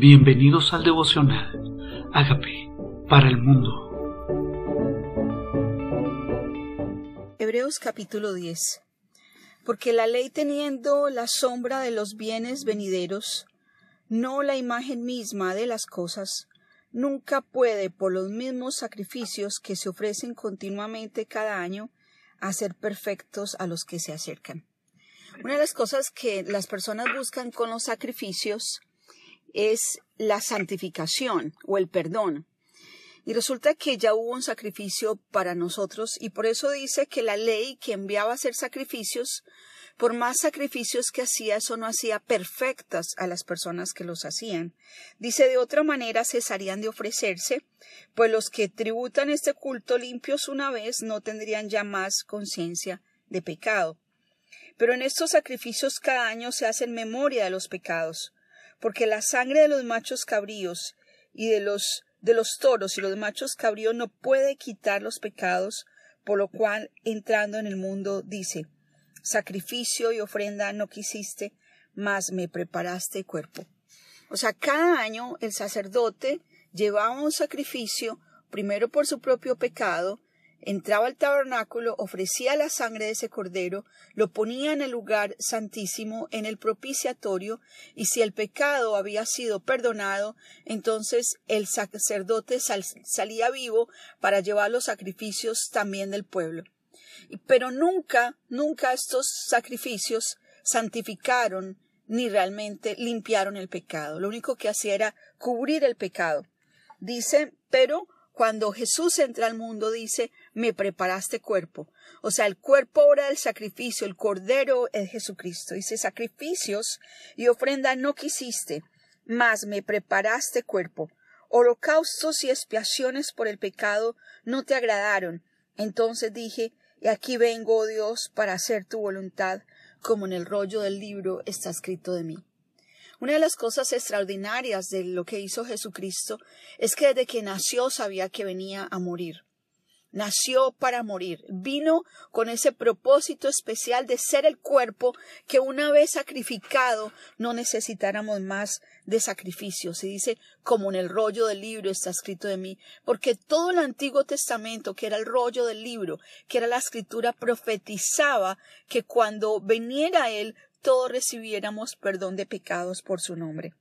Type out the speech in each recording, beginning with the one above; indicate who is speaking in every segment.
Speaker 1: Bienvenidos al devocional. Hágame para el mundo.
Speaker 2: Hebreos capítulo 10. Porque la ley teniendo la sombra de los bienes venideros, no la imagen misma de las cosas, nunca puede, por los mismos sacrificios que se ofrecen continuamente cada año, hacer perfectos a los que se acercan. Una de las cosas que las personas buscan con los sacrificios es la santificación o el perdón. Y resulta que ya hubo un sacrificio para nosotros y por eso dice que la ley que enviaba a hacer sacrificios, por más sacrificios que hacía, eso no hacía perfectas a las personas que los hacían. Dice de otra manera cesarían de ofrecerse, pues los que tributan este culto limpios una vez no tendrían ya más conciencia de pecado. Pero en estos sacrificios cada año se hace en memoria de los pecados porque la sangre de los machos cabríos y de los de los toros y los machos cabríos no puede quitar los pecados, por lo cual entrando en el mundo dice sacrificio y ofrenda no quisiste, mas me preparaste cuerpo. O sea, cada año el sacerdote llevaba un sacrificio, primero por su propio pecado, entraba al tabernáculo, ofrecía la sangre de ese cordero, lo ponía en el lugar santísimo, en el propiciatorio, y si el pecado había sido perdonado, entonces el sacerdote salía vivo para llevar los sacrificios también del pueblo. Pero nunca, nunca estos sacrificios santificaron ni realmente limpiaron el pecado. Lo único que hacía era cubrir el pecado. Dice, pero cuando Jesús entra al mundo dice, me preparaste cuerpo. O sea, el cuerpo ahora del sacrificio, el cordero es Jesucristo. Dice, sacrificios y ofrenda no quisiste, mas me preparaste cuerpo. Holocaustos y expiaciones por el pecado no te agradaron. Entonces dije, y aquí vengo, oh Dios, para hacer tu voluntad, como en el rollo del libro está escrito de mí. Una de las cosas extraordinarias de lo que hizo Jesucristo es que desde que nació sabía que venía a morir. Nació para morir. Vino con ese propósito especial de ser el cuerpo que una vez sacrificado no necesitáramos más de sacrificios. Se dice, como en el rollo del libro está escrito de mí, porque todo el Antiguo Testamento, que era el rollo del libro, que era la escritura, profetizaba que cuando veniera Él todos recibiéramos perdón de pecados por su nombre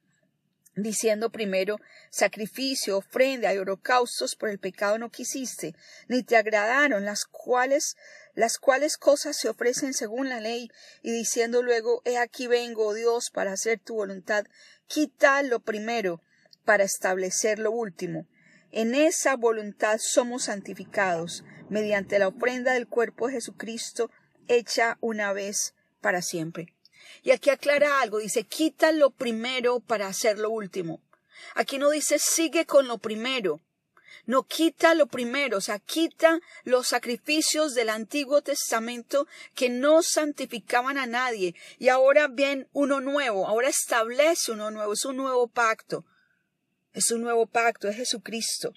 Speaker 2: diciendo primero sacrificio, ofrenda y holocaustos por el pecado no quisiste, ni te agradaron las cuales las cuales cosas se ofrecen según la ley, y diciendo luego He aquí vengo, oh Dios, para hacer tu voluntad, quita lo primero, para establecer lo último. En esa voluntad somos santificados, mediante la ofrenda del cuerpo de Jesucristo, hecha una vez para siempre. Y aquí aclara algo, dice, quita lo primero para hacer lo último. Aquí no dice sigue con lo primero. No quita lo primero, o sea, quita los sacrificios del Antiguo Testamento que no santificaban a nadie. Y ahora ven uno nuevo, ahora establece uno nuevo, es un nuevo pacto. Es un nuevo pacto, es Jesucristo.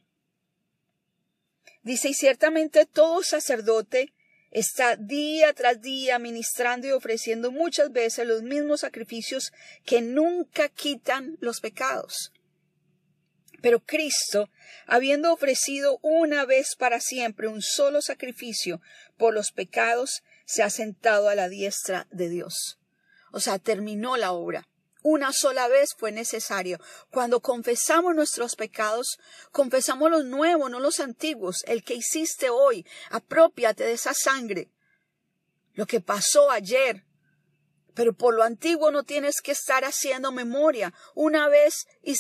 Speaker 2: Dice, y ciertamente todo sacerdote está día tras día ministrando y ofreciendo muchas veces los mismos sacrificios que nunca quitan los pecados. Pero Cristo, habiendo ofrecido una vez para siempre un solo sacrificio por los pecados, se ha sentado a la diestra de Dios. O sea, terminó la obra. Una sola vez fue necesario. Cuando confesamos nuestros pecados, confesamos los nuevos, no los antiguos. El que hiciste hoy, apropiate de esa sangre. Lo que pasó ayer. Pero por lo antiguo no tienes que estar haciendo memoria. Una vez y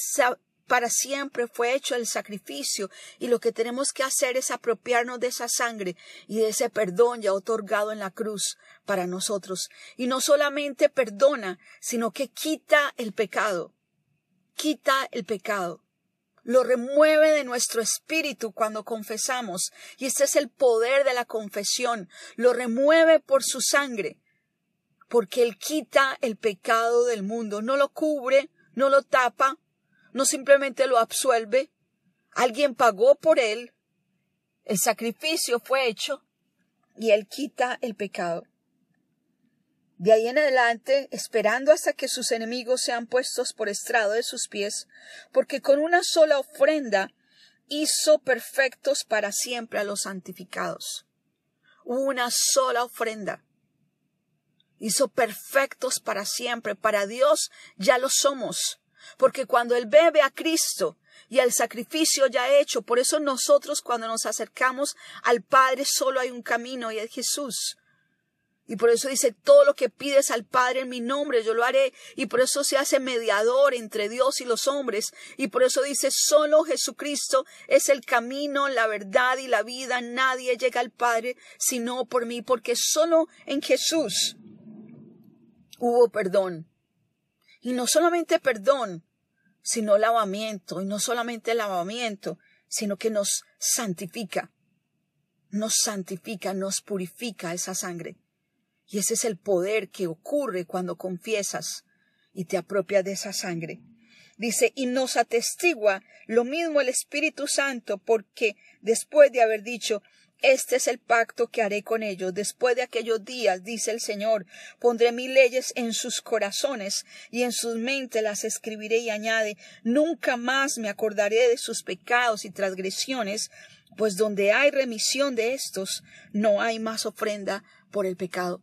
Speaker 2: para siempre fue hecho el sacrificio y lo que tenemos que hacer es apropiarnos de esa sangre y de ese perdón ya otorgado en la cruz para nosotros. Y no solamente perdona, sino que quita el pecado, quita el pecado. Lo remueve de nuestro espíritu cuando confesamos, y este es el poder de la confesión, lo remueve por su sangre, porque Él quita el pecado del mundo, no lo cubre, no lo tapa, no simplemente lo absuelve, alguien pagó por él, el sacrificio fue hecho y él quita el pecado. De ahí en adelante, esperando hasta que sus enemigos sean puestos por estrado de sus pies, porque con una sola ofrenda hizo perfectos para siempre a los santificados. Una sola ofrenda. Hizo perfectos para siempre. Para Dios ya lo somos. Porque cuando Él bebe a Cristo y el sacrificio ya hecho, por eso nosotros cuando nos acercamos al Padre solo hay un camino y es Jesús. Y por eso dice, todo lo que pides al Padre en mi nombre, yo lo haré. Y por eso se hace mediador entre Dios y los hombres. Y por eso dice, solo Jesucristo es el camino, la verdad y la vida. Nadie llega al Padre sino por mí, porque solo en Jesús hubo perdón. Y no solamente perdón, sino lavamiento. Y no solamente lavamiento, sino que nos santifica. Nos santifica, nos purifica esa sangre. Y ese es el poder que ocurre cuando confiesas y te apropias de esa sangre. Dice, y nos atestigua lo mismo el Espíritu Santo, porque después de haber dicho, este es el pacto que haré con ellos. Después de aquellos días, dice el Señor, pondré mis leyes en sus corazones y en sus mentes las escribiré y añade, nunca más me acordaré de sus pecados y transgresiones, pues donde hay remisión de estos, no hay más ofrenda por el pecado.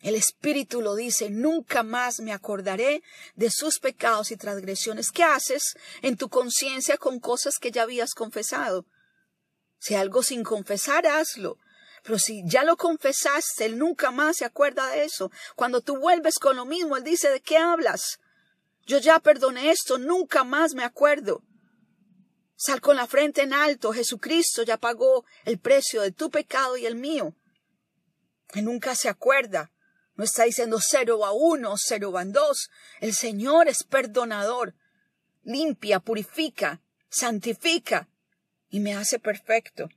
Speaker 2: El Espíritu lo dice, nunca más me acordaré de sus pecados y transgresiones. ¿Qué haces en tu conciencia con cosas que ya habías confesado? Si algo sin confesar, hazlo. Pero si ya lo confesaste, Él nunca más se acuerda de eso. Cuando tú vuelves con lo mismo, Él dice, ¿de qué hablas? Yo ya perdoné esto, nunca más me acuerdo. Sal con la frente en alto, Jesucristo ya pagó el precio de tu pecado y el mío. Él nunca se acuerda. No está diciendo cero a uno, cero a dos. El Señor es perdonador. Limpia, purifica, santifica y me hace perfecto.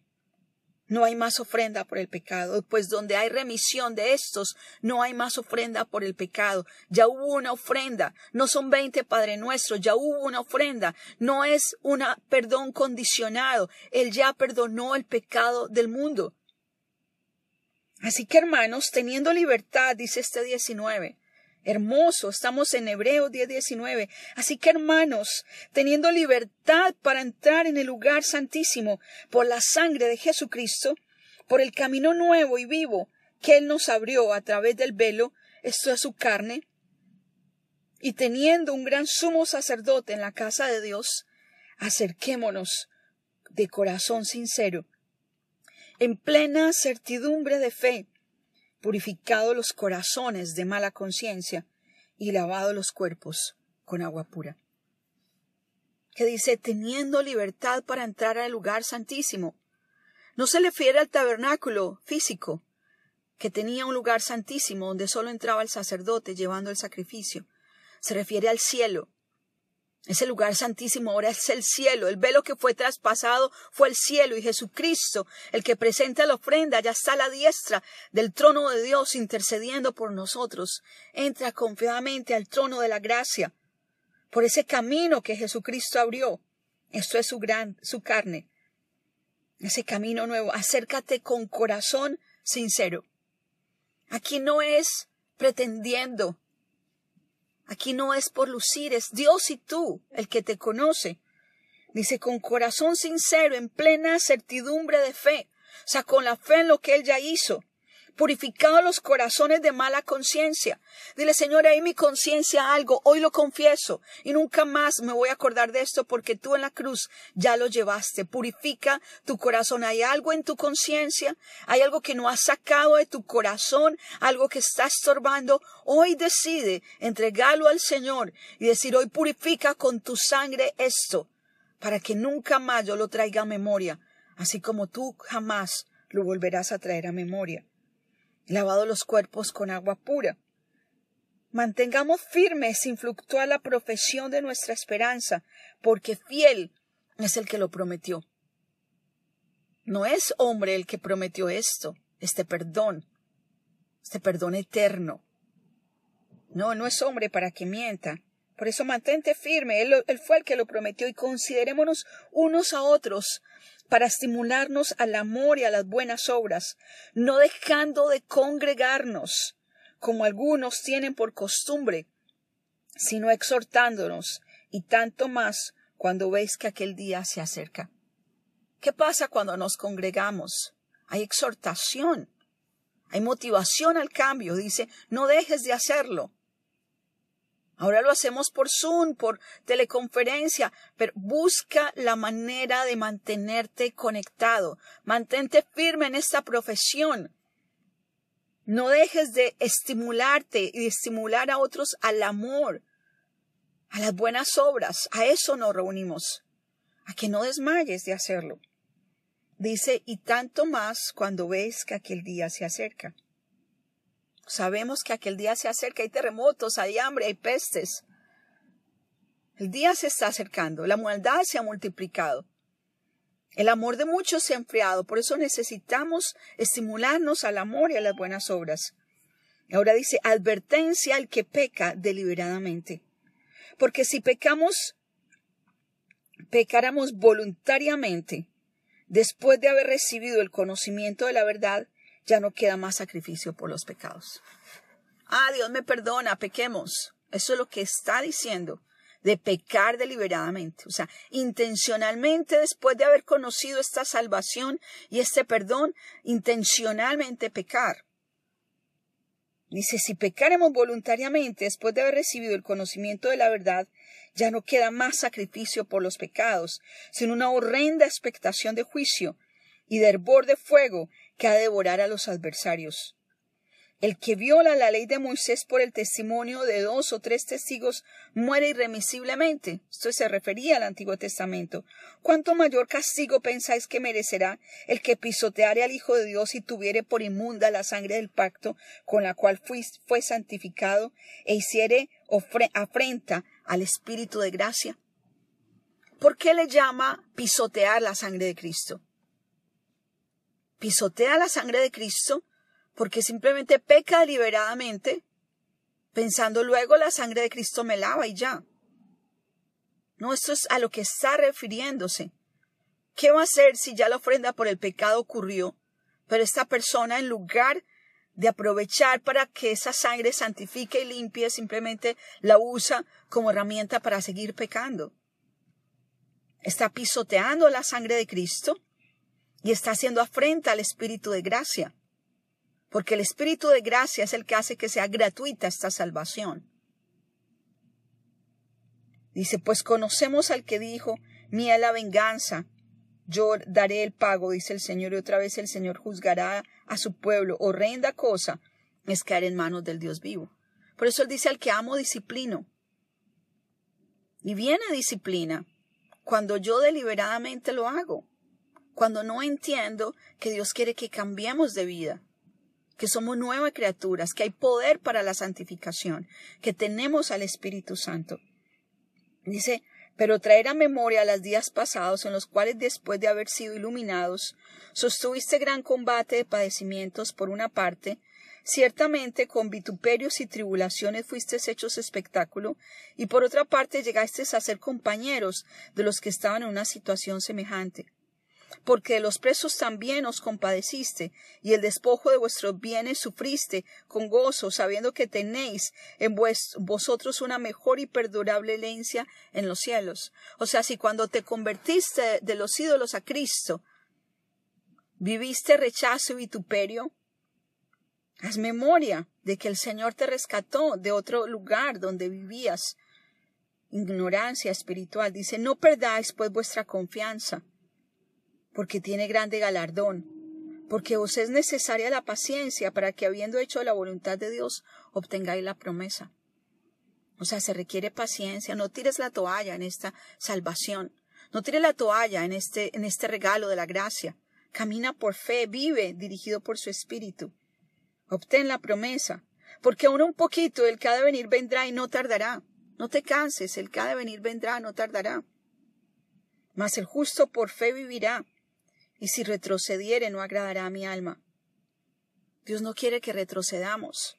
Speaker 2: No hay más ofrenda por el pecado, pues donde hay remisión de estos, no hay más ofrenda por el pecado. Ya hubo una ofrenda, no son veinte Padre Nuestro, ya hubo una ofrenda, no es un perdón condicionado, Él ya perdonó el pecado del mundo. Así que hermanos, teniendo libertad, dice este 19, hermoso, estamos en Hebreos 10:19. Así que hermanos, teniendo libertad para entrar en el lugar santísimo por la sangre de Jesucristo, por el camino nuevo y vivo que Él nos abrió a través del velo, esto es su carne, y teniendo un gran sumo sacerdote en la casa de Dios, acerquémonos de corazón sincero en plena certidumbre de fe, purificado los corazones de mala conciencia y lavado los cuerpos con agua pura. Que dice, teniendo libertad para entrar al lugar santísimo. No se refiere al tabernáculo físico, que tenía un lugar santísimo donde solo entraba el sacerdote llevando el sacrificio. Se refiere al cielo, ese lugar santísimo ahora es el cielo. El velo que fue traspasado fue el cielo y Jesucristo, el que presenta la ofrenda, ya está a la diestra del trono de Dios intercediendo por nosotros. Entra confiadamente al trono de la gracia por ese camino que Jesucristo abrió. Esto es su gran, su carne. Ese camino nuevo. Acércate con corazón sincero. Aquí no es pretendiendo Aquí no es por lucir, es Dios y tú el que te conoce. Dice, con corazón sincero, en plena certidumbre de fe, o sea, con la fe en lo que Él ya hizo purificado los corazones de mala conciencia. Dile, Señor, ahí mi conciencia algo, hoy lo confieso y nunca más me voy a acordar de esto porque tú en la cruz ya lo llevaste. Purifica tu corazón. ¿Hay algo en tu conciencia? ¿Hay algo que no has sacado de tu corazón? ¿Algo que está estorbando? Hoy decide entregarlo al Señor y decir, hoy purifica con tu sangre esto para que nunca más yo lo traiga a memoria, así como tú jamás lo volverás a traer a memoria lavado los cuerpos con agua pura. Mantengamos firme sin fluctuar la profesión de nuestra esperanza, porque fiel es el que lo prometió. No es hombre el que prometió esto, este perdón, este perdón eterno. No, no es hombre para que mienta. Por eso mantente firme, él, fue el que lo prometió y considerémonos unos a otros para estimularnos al amor y a las buenas obras, no dejando de congregarnos, como algunos tienen por costumbre, sino exhortándonos, y tanto más cuando veis que aquel día se acerca. ¿Qué pasa cuando nos congregamos? Hay exhortación, hay motivación al cambio. Dice, no dejes de hacerlo. Ahora lo hacemos por Zoom, por teleconferencia, pero busca la manera de mantenerte conectado. Mantente firme en esta profesión. No dejes de estimularte y estimular a otros al amor, a las buenas obras. A eso nos reunimos. A que no desmayes de hacerlo. Dice, y tanto más cuando ves que aquel día se acerca. Sabemos que aquel día se acerca, hay terremotos, hay hambre, hay pestes. El día se está acercando, la maldad se ha multiplicado. El amor de muchos se ha enfriado, por eso necesitamos estimularnos al amor y a las buenas obras. Ahora dice, advertencia al que peca deliberadamente. Porque si pecamos, pecáramos voluntariamente, Después de haber recibido el conocimiento de la verdad, ya no queda más sacrificio por los pecados. Ah, Dios me perdona, pequemos. Eso es lo que está diciendo, de pecar deliberadamente. O sea, intencionalmente, después de haber conocido esta salvación y este perdón, intencionalmente pecar. Dice, si pecaremos voluntariamente después de haber recibido el conocimiento de la verdad, ya no queda más sacrificio por los pecados, sino una horrenda expectación de juicio y de hervor de fuego que ha de devorar a los adversarios. El que viola la ley de Moisés por el testimonio de dos o tres testigos muere irremisiblemente. Esto se refería al Antiguo Testamento. ¿Cuánto mayor castigo pensáis que merecerá el que pisoteare al Hijo de Dios y tuviere por inmunda la sangre del pacto con la cual fue santificado e hiciere afrenta al Espíritu de gracia? ¿Por qué le llama pisotear la sangre de Cristo? Pisotea la sangre de Cristo porque simplemente peca deliberadamente, pensando luego la sangre de Cristo me lava y ya. No, esto es a lo que está refiriéndose. ¿Qué va a hacer si ya la ofrenda por el pecado ocurrió, pero esta persona en lugar de aprovechar para que esa sangre santifique y limpie, simplemente la usa como herramienta para seguir pecando? Está pisoteando la sangre de Cristo y está haciendo afrenta al Espíritu de gracia porque el Espíritu de gracia es el que hace que sea gratuita esta salvación. Dice, pues conocemos al que dijo, mía la venganza, yo daré el pago, dice el Señor, y otra vez el Señor juzgará a su pueblo. Horrenda cosa es caer en manos del Dios vivo. Por eso él dice al que amo disciplino. Y viene disciplina cuando yo deliberadamente lo hago, cuando no entiendo que Dios quiere que cambiemos de vida que somos nuevas criaturas, que hay poder para la santificación, que tenemos al Espíritu Santo. Dice, pero traer a memoria los días pasados en los cuales después de haber sido iluminados, sostuviste gran combate de padecimientos por una parte, ciertamente con vituperios y tribulaciones fuiste hechos espectáculo, y por otra parte llegaste a ser compañeros de los que estaban en una situación semejante porque los presos también os compadeciste, y el despojo de vuestros bienes sufriste con gozo, sabiendo que tenéis en vosotros una mejor y perdurable herencia en los cielos. O sea, si cuando te convertiste de los ídolos a Cristo, viviste rechazo y vituperio, haz memoria de que el Señor te rescató de otro lugar donde vivías ignorancia espiritual. Dice, no perdáis pues vuestra confianza porque tiene grande galardón, porque os es necesaria la paciencia para que, habiendo hecho la voluntad de Dios, obtengáis la promesa. O sea, se requiere paciencia. No tires la toalla en esta salvación. No tires la toalla en este, en este regalo de la gracia. Camina por fe, vive dirigido por su espíritu. Obtén la promesa, porque aún un poquito el que ha de venir vendrá y no tardará. No te canses, el que ha de venir vendrá, no tardará. Mas el justo por fe vivirá y si retrocediere no agradará a mi alma. Dios no quiere que retrocedamos.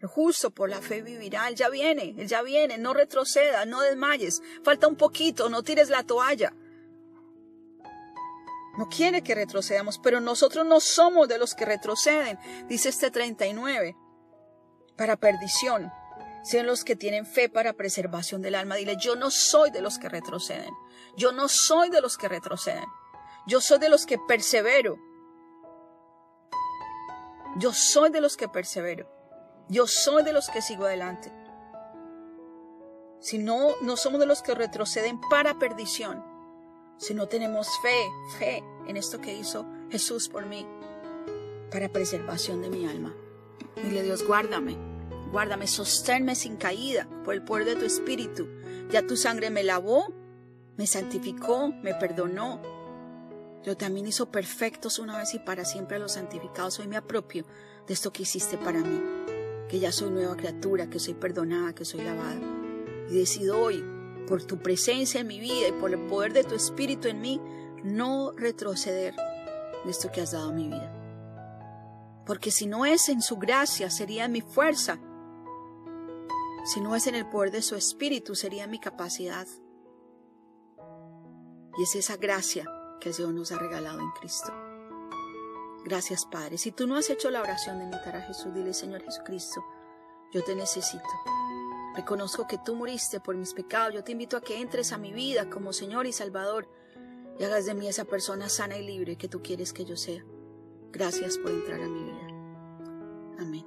Speaker 2: El justo por la fe vivirá. Él ya viene, Él ya viene. No retroceda, no desmayes. Falta un poquito, no tires la toalla. No quiere que retrocedamos, pero nosotros no somos de los que retroceden, dice este 39. para perdición, sino los que tienen fe para preservación del alma. Dile, yo no soy de los que retroceden. Yo no soy de los que retroceden. Yo soy de los que persevero. Yo soy de los que persevero. Yo soy de los que sigo adelante. Si no, no somos de los que retroceden para perdición. Si no tenemos fe, fe en esto que hizo Jesús por mí, para preservación de mi alma. Dile Dios, guárdame, guárdame, sosténme sin caída por el poder de tu espíritu. Ya tu sangre me lavó, me santificó, me perdonó. Yo también hizo perfectos una vez y para siempre a los santificados. Hoy me apropio de esto que hiciste para mí, que ya soy nueva criatura, que soy perdonada, que soy lavada. Y decido hoy, por tu presencia en mi vida y por el poder de tu espíritu en mí, no retroceder de esto que has dado a mi vida. Porque si no es en su gracia, sería mi fuerza. Si no es en el poder de su espíritu, sería mi capacidad. Y es esa gracia que Dios nos ha regalado en Cristo. Gracias, Padre. Si tú no has hecho la oración de invitar a Jesús, dile, Señor Jesucristo, yo te necesito. Reconozco que tú moriste por mis pecados. Yo te invito a que entres a mi vida como Señor y Salvador y hagas de mí esa persona sana y libre que tú quieres que yo sea. Gracias por entrar a mi vida. Amén.